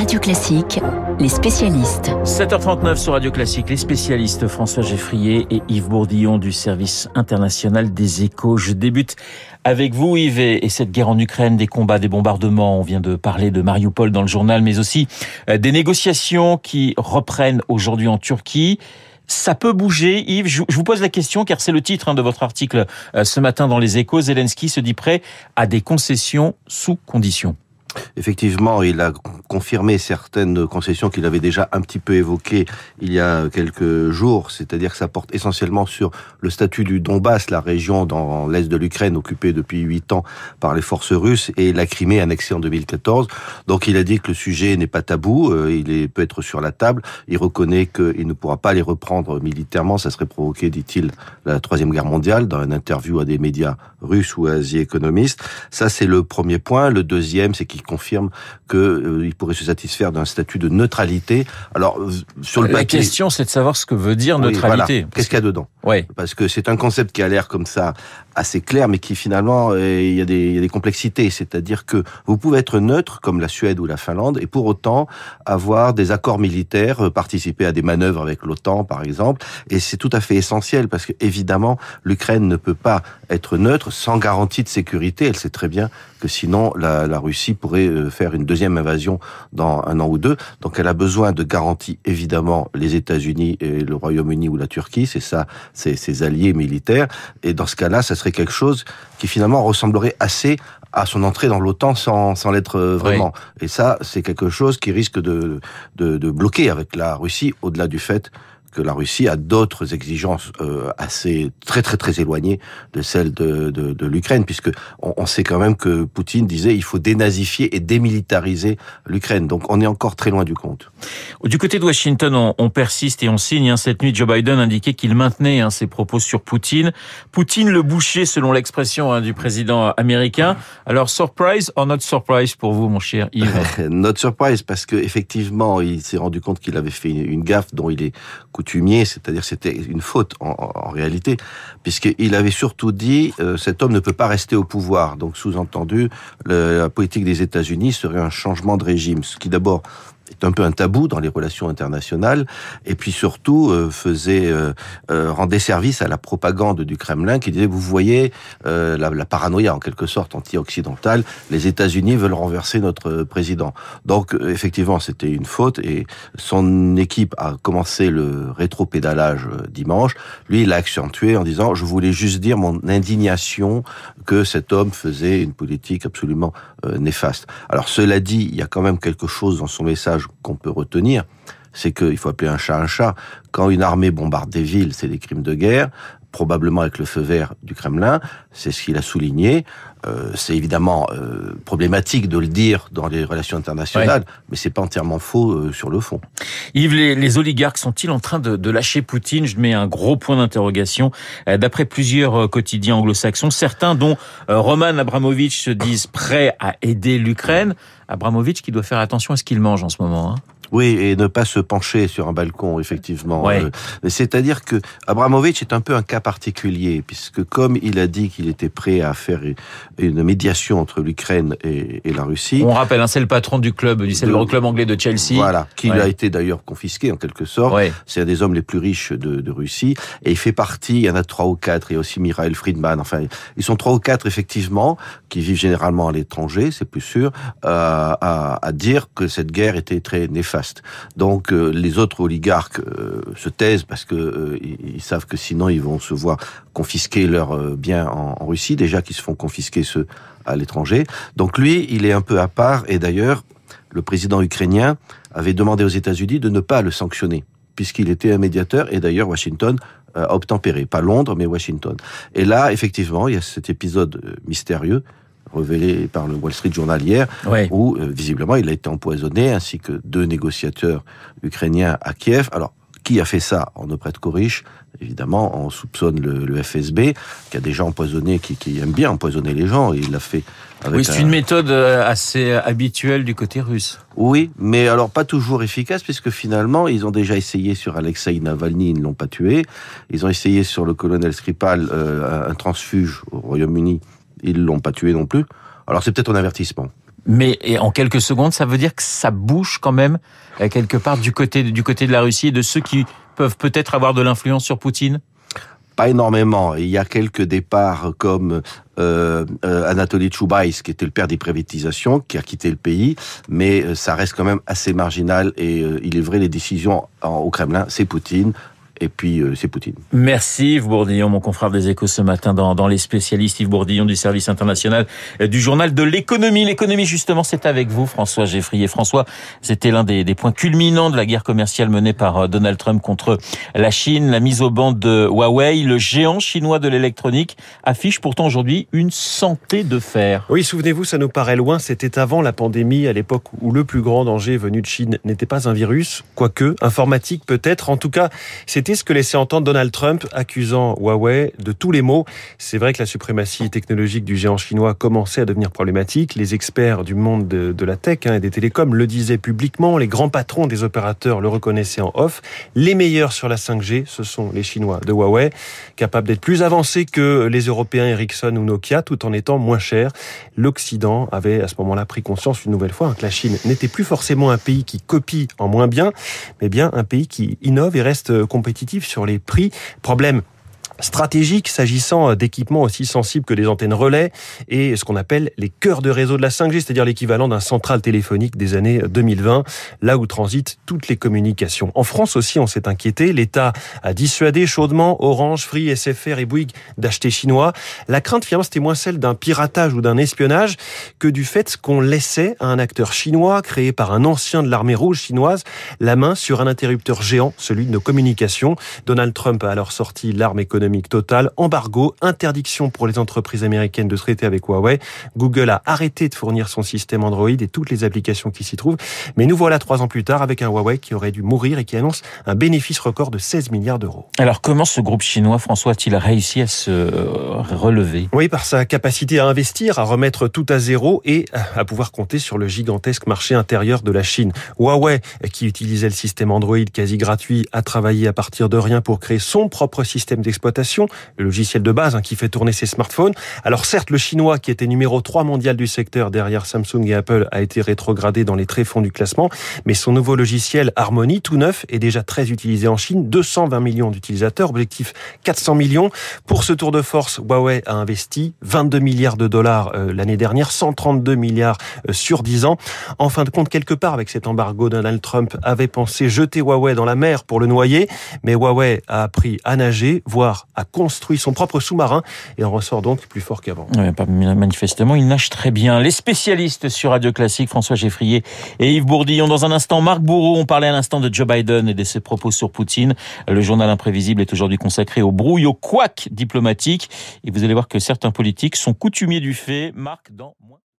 Radio Classique, les spécialistes. 7h39 sur Radio Classique, les spécialistes François Geffrier et Yves Bourdillon du service international des échos. Je débute avec vous Yves et cette guerre en Ukraine, des combats, des bombardements. On vient de parler de Mariupol dans le journal, mais aussi euh, des négociations qui reprennent aujourd'hui en Turquie. Ça peut bouger, Yves? Je vous pose la question car c'est le titre hein, de votre article euh, ce matin dans les échos. Zelensky se dit prêt à des concessions sous conditions. Effectivement, il a confirmé certaines concessions qu'il avait déjà un petit peu évoquées il y a quelques jours, c'est-à-dire que ça porte essentiellement sur le statut du Donbass, la région dans l'est de l'Ukraine occupée depuis huit ans par les forces russes, et la Crimée annexée en 2014. Donc il a dit que le sujet n'est pas tabou, euh, il peut être sur la table. Il reconnaît qu'il ne pourra pas les reprendre militairement, ça serait provoquer, dit-il, la troisième guerre mondiale, dans une interview à des médias russes ou à The Economist. Ça, c'est le premier point. Le deuxième, c'est qu'il confirme qu'il euh, pourrait se satisfaire d'un statut de neutralité. Alors, sur le La question, c'est de savoir ce que veut dire neutralité. Qu'est-ce qu'il y a dedans? Oui. Parce que c'est un concept qui a l'air comme ça assez clair, mais qui finalement, euh, il y, a des, y a des complexités. C'est-à-dire que vous pouvez être neutre, comme la Suède ou la Finlande, et pour autant avoir des accords militaires, euh, participer à des manœuvres avec l'OTAN, par exemple. Et c'est tout à fait essentiel, parce que évidemment, l'Ukraine ne peut pas être neutre sans garantie de sécurité. Elle sait très bien que sinon, la, la Russie pourrait euh, faire une deuxième invasion dans un an ou deux. Donc elle a besoin de garanties, évidemment, les États-Unis et le Royaume-Uni ou la Turquie, c'est ça, c'est ses alliés militaires. Et dans ce cas-là, ça serait quelque chose qui finalement ressemblerait assez à son entrée dans l'OTAN sans, sans l'être euh, vraiment. Et ça, c'est quelque chose qui risque de, de, de bloquer avec la Russie, au-delà du fait que la Russie a d'autres exigences euh, assez très très très éloignées de celles de, de, de l'Ukraine, puisque on, on, sait quand même que Poutine disait il faut dénazifier et démilitariser l'Ukraine. Donc on est encore très loin du compte. Du côté de Washington, on, on persiste et on signe. Hein. Cette nuit, Joe Biden indiquait qu'il maintenait hein, ses propos sur Poutine. Poutine le boucher, selon l'expression hein, du président américain. Alors surprise or not surprise pour vous, mon cher Yves? Not surprise, parce que effectivement, il s'est rendu compte qu'il avait fait une gaffe dont il est c'est-à-dire c'était une faute en, en réalité, puisqu'il avait surtout dit euh, cet homme ne peut pas rester au pouvoir. Donc sous-entendu, la politique des États-Unis serait un changement de régime, ce qui d'abord est un peu un tabou dans les relations internationales, et puis surtout euh, faisait euh, euh, rendait service à la propagande du Kremlin qui disait vous voyez euh, la, paranoïa en quelque sorte anti-occidentale, les États-Unis veulent renverser notre président. Donc effectivement c'était une faute et son équipe a commencé le rétro-pédalage dimanche. Lui il a accentué en disant je voulais juste dire mon indignation que cet homme faisait une politique absolument néfaste. Alors cela dit il y a quand même quelque chose dans son message qu'on peut retenir, c'est qu'il faut appeler un chat un chat. Quand une armée bombarde des villes, c'est des crimes de guerre, probablement avec le feu vert du Kremlin, c'est ce qu'il a souligné. Euh, c'est évidemment euh, problématique de le dire dans les relations internationales, ouais. mais c'est pas entièrement faux euh, sur le fond. Yves, les, les oligarques sont-ils en train de, de, lâcher Poutine? Je mets un gros point d'interrogation. Euh, d'après plusieurs euh, quotidiens anglo-saxons, certains, dont euh, Roman Abramovich, se disent prêts à aider l'Ukraine. Abramovich qui doit faire attention à ce qu'il mange en ce moment. Hein. Oui, et ne pas se pencher sur un balcon, effectivement. Ouais. Euh, C'est-à-dire que Abramovich est un peu un cas particulier, puisque comme il a dit qu'il était prêt à faire une médiation entre l'Ukraine et, et, la Russie. On rappelle, hein, c'est le patron du club, du célèbre club anglais de Chelsea. Voilà, qui ouais. a été d'ailleurs confisqué en quelque sorte. Ouais. C'est un des hommes les plus riches de, de, Russie. Et il fait partie, il y en a trois ou quatre, il y a aussi Mikhail Friedman. Enfin, ils sont trois ou quatre, effectivement, qui vivent généralement à l'étranger, c'est plus sûr, euh, à, à dire que cette guerre était très néfaste Donc euh, les autres oligarques euh, se taisent parce que euh, ils savent que sinon ils vont se voir confisquer leurs euh, biens en, en, Russie, déjà qu'ils se font confisquer ceux à l'étranger. Donc lui, il est un peu à part. Et d'ailleurs le président ukrainien avait demandé aux États-Unis de ne pas le sanctionner puisqu'il était un médiateur. Et d'ailleurs Washington a obtempéré, pas Londres mais Washington. Et là, effectivement, il y a cet épisode mystérieux révélé par le Wall Street Journal hier, où euh, visiblement il a été empoisonné, ainsi que deux négociateurs ukrainiens à Kiev. Alors, qui a fait ça On ne prête qu'aux riches. Évidemment, on soupçonne le, le, FSB, qui a déjà empoisonné, qui, qui aime bien empoisonner les gens. Il l'a fait avec Oui, c'est un... une méthode euh, assez habituelle du côté russe. Oui, mais alors pas toujours efficace, puisque finalement, ils ont déjà essayé sur Alexei Navalny, ils ne l'ont pas tué. Ils ont essayé sur le colonel Skripal, euh, un transfuge au Royaume-Uni, ils l'ont pas tué non plus. Alors c'est peut-être un avertissement. Mais et en quelques secondes, ça veut dire que ça bouge quand même euh, quelque part du côté du côté de la Russie et de ceux qui peuvent peut-être avoir de l'influence sur Poutine? Pas énormément. Il y a quelques départs comme euh, euh, Anatoly Choubaïs, qui était le père des privatisations, qui a quitté le pays, mais euh, ça reste quand même assez marginal. Et euh, il est vrai, les décisions en, au Kremlin, c'est Poutine et puis euh, c'est Poutine. Merci Yves Bourdillon, mon confrère des échos ce matin dans, dans Les spécialistes, Yves Bourdillon du service international euh, du journal de l'économie. L'économie justement c'est avec vous François Geffrier. François, c'était l'un des, des, points culminants de la guerre commerciale menée par euh, Donald Trump contre la Chine, la mise au banc de Huawei. Le géant chinois de l'électronique affiche pourtant aujourd'hui une santé de fer. Oui, souvenez-vous, ça nous paraît loin, c'était avant la pandémie, à l'époque où le plus grand danger venu de Chine n'était pas un virus, quoique informatique peut-être. En tout cas, c'était ce que laissait entendre Donald Trump, accusant Huawei de tous les maux? C'est vrai que la suprématie technologique du géant chinois commençait à devenir problématique. Les experts du monde de, la tech hein, et des télécoms le disaient publiquement. Les grands patrons des opérateurs le reconnaissaient en off. Les meilleurs sur la 5G, ce sont les Chinois de Huawei, capables d'être plus avancés que les Européens Ericsson ou Nokia, tout en étant moins chers. L'Occident avait à ce moment-là pris conscience une nouvelle fois que la Chine n'était plus forcément un pays qui copie en moins bien, mais bien un pays qui innove et reste compétitif sur les prix. Problème stratégique s'agissant d'équipements aussi sensibles que des antennes relais et ce qu'on appelle les cœurs de réseau de la 5G, c'est-à-dire l'équivalent d'un central téléphonique des années 2020, là où transitent toutes les communications. En France aussi, on s'est inquiété. L'État a dissuadé chaudement Orange, Free, SFR et Bouygues d'acheter chinois. La crainte, finalement, c'était moins celle d'un piratage ou d'un espionnage que du fait qu'on laissait à un acteur chinois, créé par un ancien de l'armée rouge chinoise, la main sur un interrupteur géant, celui de nos communications. Donald Trump a alors sorti l'arme économique totale, embargo, interdiction pour les entreprises américaines de traiter avec Huawei. Google a arrêté de fournir son système Android et toutes les applications qui s'y trouvent. Mais nous voilà trois ans plus tard avec un Huawei qui aurait dû mourir et qui annonce un bénéfice record de 16 milliards d'euros. Alors comment ce groupe chinois, François, a-t-il réussi à se relever? Oui, par sa capacité à investir, à remettre tout à zéro et à pouvoir compter sur le gigantesque marché intérieur de la Chine. Huawei, qui utilisait le système Android quasi gratuit, a travaillé à partir de rien pour créer son propre système d'exploitation, le logiciel de base hein, qui fait tourner ses smartphones. Alors certes, le chinois, qui était numéro 3 mondial du secteur derrière Samsung et Apple, a été rétrogradé dans les tréfonds du classement, mais son nouveau logiciel Harmony, tout neuf, est déjà très utilisé en Chine, 220 millions d'utilisateurs, objectif 400 millions. Pour ce tour de force, Huawei a investi 22 milliards de dollars euh, l'année dernière, 132 milliards euh, sur 10 ans. En fin de compte, quelque part, avec cet embargo, Donald Trump avait pensé jeter Huawei dans la mer pour le noyer, mais Huawei a appris à nager, voire a construit son propre sous-marin et en ressort donc plus fort qu'avant. Manifestement, il nage très bien. Les spécialistes sur Radio Classique, François Geffrier et Yves Bourdillon. Dans un instant, Marc Bourreau, on parlait à l'instant de Joe Biden et de ses propos sur Poutine. Le journal imprévisible est aujourd'hui consacré au brouille, au couac diplomatique. Et vous allez voir que certains politiques sont coutumiers du fait. Marc, dans